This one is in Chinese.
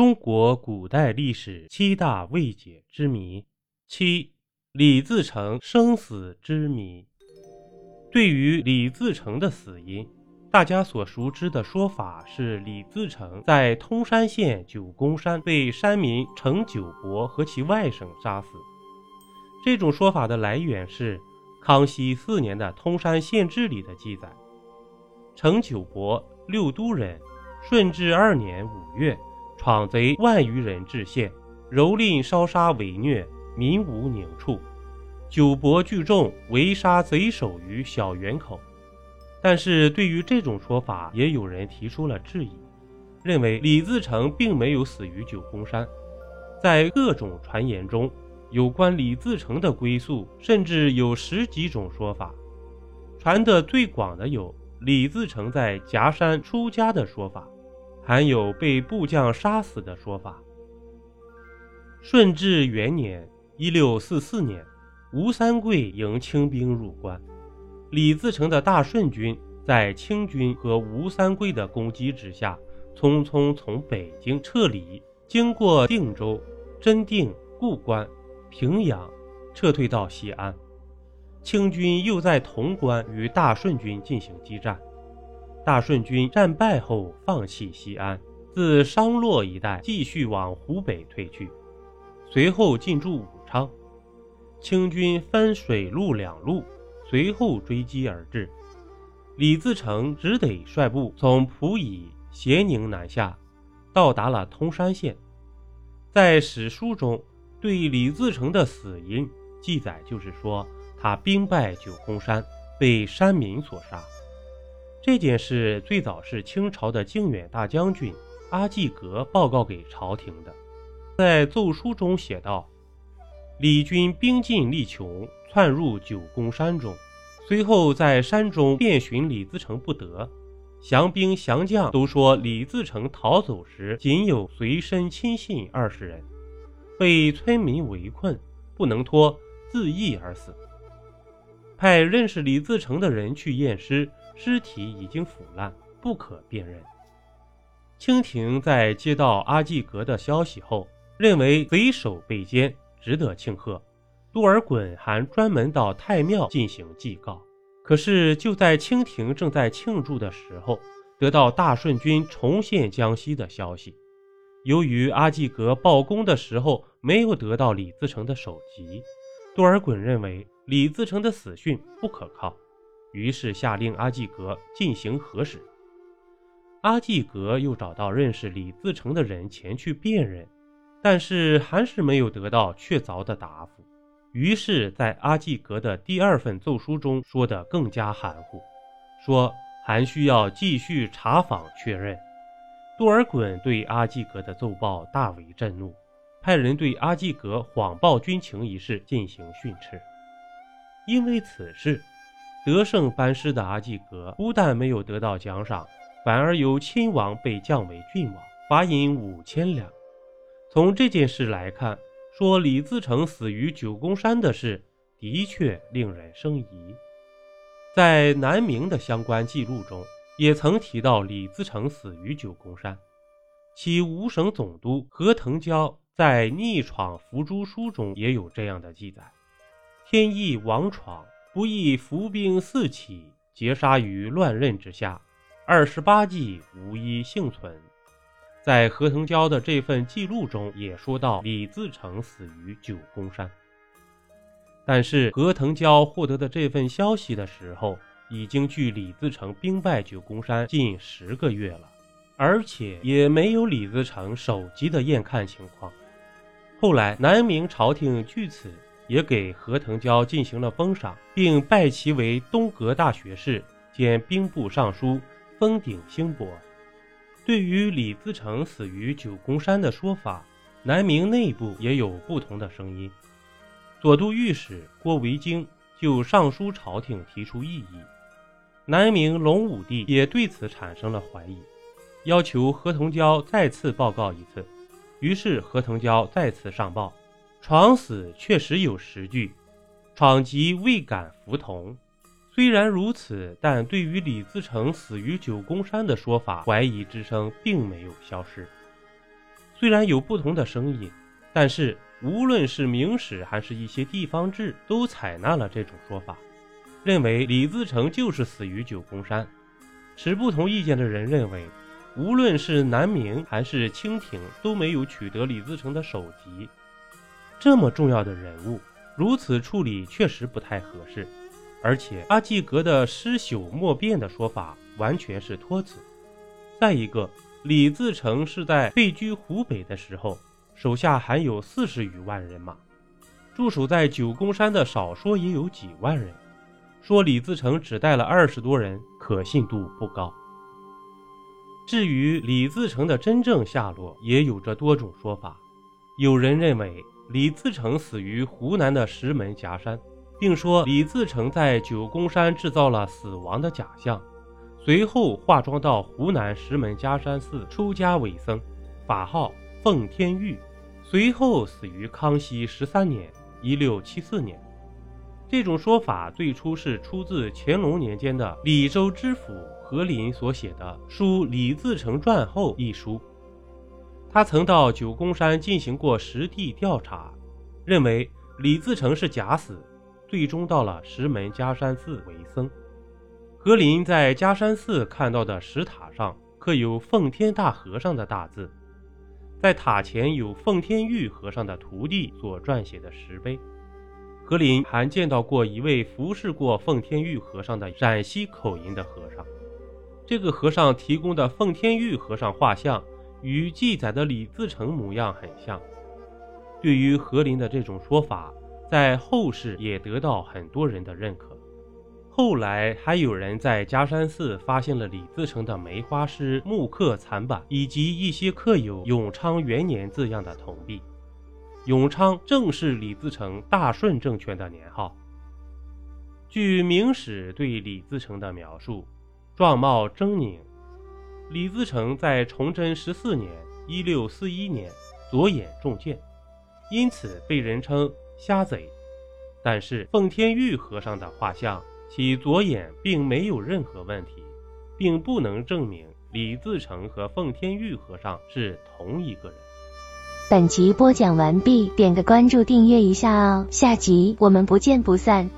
中国古代历史七大未解之谜。七、李自成生死之谜。对于李自成的死因，大家所熟知的说法是李自成在通山县九宫山被山民程九伯和其外甥杀死。这种说法的来源是康熙四年的通山县志里的记载：程九伯，六都人，顺治二年五月。闯贼万余人至县，蹂躏烧杀伪虐，民无宁处。九伯聚众围杀贼首于小园口。但是对于这种说法，也有人提出了质疑，认为李自成并没有死于九宫山。在各种传言中，有关李自成的归宿，甚至有十几种说法。传得最广的有李自成在夹山出家的说法。还有被部将杀死的说法。顺治元年（一六四四年），吴三桂迎清兵入关，李自成的大顺军在清军和吴三桂的攻击之下，匆匆从北京撤离，经过定州、真定、故关、平阳，撤退到西安。清军又在潼关与大顺军进行激战。大顺军战败后，放弃西安，自商洛一带继续往湖北退去，随后进驻武昌。清军分水陆两路，随后追击而至。李自成只得率部从蒲圻、咸宁南下，到达了通山县。在史书中，对李自成的死因记载就是说，他兵败九宫山，被山民所杀。这件事最早是清朝的靖远大将军阿济格报告给朝廷的，在奏书中写道：“李军兵尽力穷，窜入九宫山中，随后在山中遍寻李自成不得，降兵降将都说李自成逃走时仅有随身亲信二十人，被村民围困，不能脱，自缢而死。派认识李自成的人去验尸。”尸体已经腐烂，不可辨认。清廷在接到阿济格的消息后，认为贼首被歼，值得庆贺。多尔衮还专门到太庙进行祭告。可是就在清廷正在庆祝的时候，得到大顺军重现江西的消息。由于阿济格报功的时候没有得到李自成的首级，多尔衮认为李自成的死讯不可靠。于是下令阿济格进行核实。阿济格又找到认识李自成的人前去辨认，但是还是没有得到确凿的答复。于是，在阿济格的第二份奏书中说得更加含糊，说还需要继续查访确认。多尔衮对阿济格的奏报大为震怒，派人对阿济格谎报军情一事进行训斥。因为此事。得胜班师的阿济格不但没有得到奖赏，反而由亲王被降为郡王，罚银五千两。从这件事来看，说李自成死于九宫山的事，的确令人生疑。在南明的相关记录中，也曾提到李自成死于九宫山。其五省总督何腾蛟在《逆闯伏诛书》中也有这样的记载：天意王闯。不意伏兵四起，劫杀于乱刃之下，二十八计无一幸存。在何腾蛟的这份记录中，也说到李自成死于九宫山。但是何腾蛟获得的这份消息的时候，已经距李自成兵败九宫山近十个月了，而且也没有李自成首级的验看情况。后来南明朝廷据此。也给何腾蛟进行了封赏，并拜其为东阁大学士兼兵部尚书，封顶兴伯。对于李自成死于九宫山的说法，南明内部也有不同的声音。左都御史郭维京就上书朝廷提出异议，南明隆武帝也对此产生了怀疑，要求何腾蛟再次报告一次。于是何腾蛟再次上报。闯死确实有实据，闯即未敢服同。虽然如此，但对于李自成死于九宫山的说法，怀疑之声并没有消失。虽然有不同的声音，但是无论是明史还是一些地方志，都采纳了这种说法，认为李自成就是死于九宫山。持不同意见的人认为，无论是南明还是清廷，都没有取得李自成的首级。这么重要的人物，如此处理确实不太合适。而且阿济格的尸朽莫辨的说法完全是托词。再一个，李自成是在退居湖北的时候，手下还有四十余万人马，驻守在九宫山的少说也有几万人。说李自成只带了二十多人，可信度不高。至于李自成的真正下落，也有着多种说法。有人认为李自成死于湖南的石门夹山，并说李自成在九宫山制造了死亡的假象，随后化妆到湖南石门夹山寺出家为僧，法号奉天玉，随后死于康熙十三年（一六七四年）。这种说法最初是出自乾隆年间的李州知府何林所写的《书李自成传后》一书。他曾到九宫山进行过实地调查，认为李自成是假死，最终到了石门夹山寺为僧。何林在夹山寺看到的石塔上刻有奉天大和尚的大字，在塔前有奉天玉和尚的徒弟所撰写的石碑。何林还见到过一位服侍过奉天玉和尚的陕西口音的和尚，这个和尚提供的奉天玉和尚画像与记载的李自成模样很像。对于何林的这种说法，在后世也得到很多人的认可。后来还有人在夹山寺发现了李自成的梅花诗木刻残版，以及一些刻有“永昌元年”字样的铜币。永昌正是李自成大顺政权的年号。据《明史》对李自成的描述，状貌狰狞。李自成在崇祯十四年（一六四一年）左眼中箭，因此被人称“瞎贼”。但是奉天玉和尚的画像，其左眼并没有任何问题，并不能证明李自成和奉天玉和尚是同一个人。本集播讲完毕，点个关注，订阅一下哦，下集我们不见不散。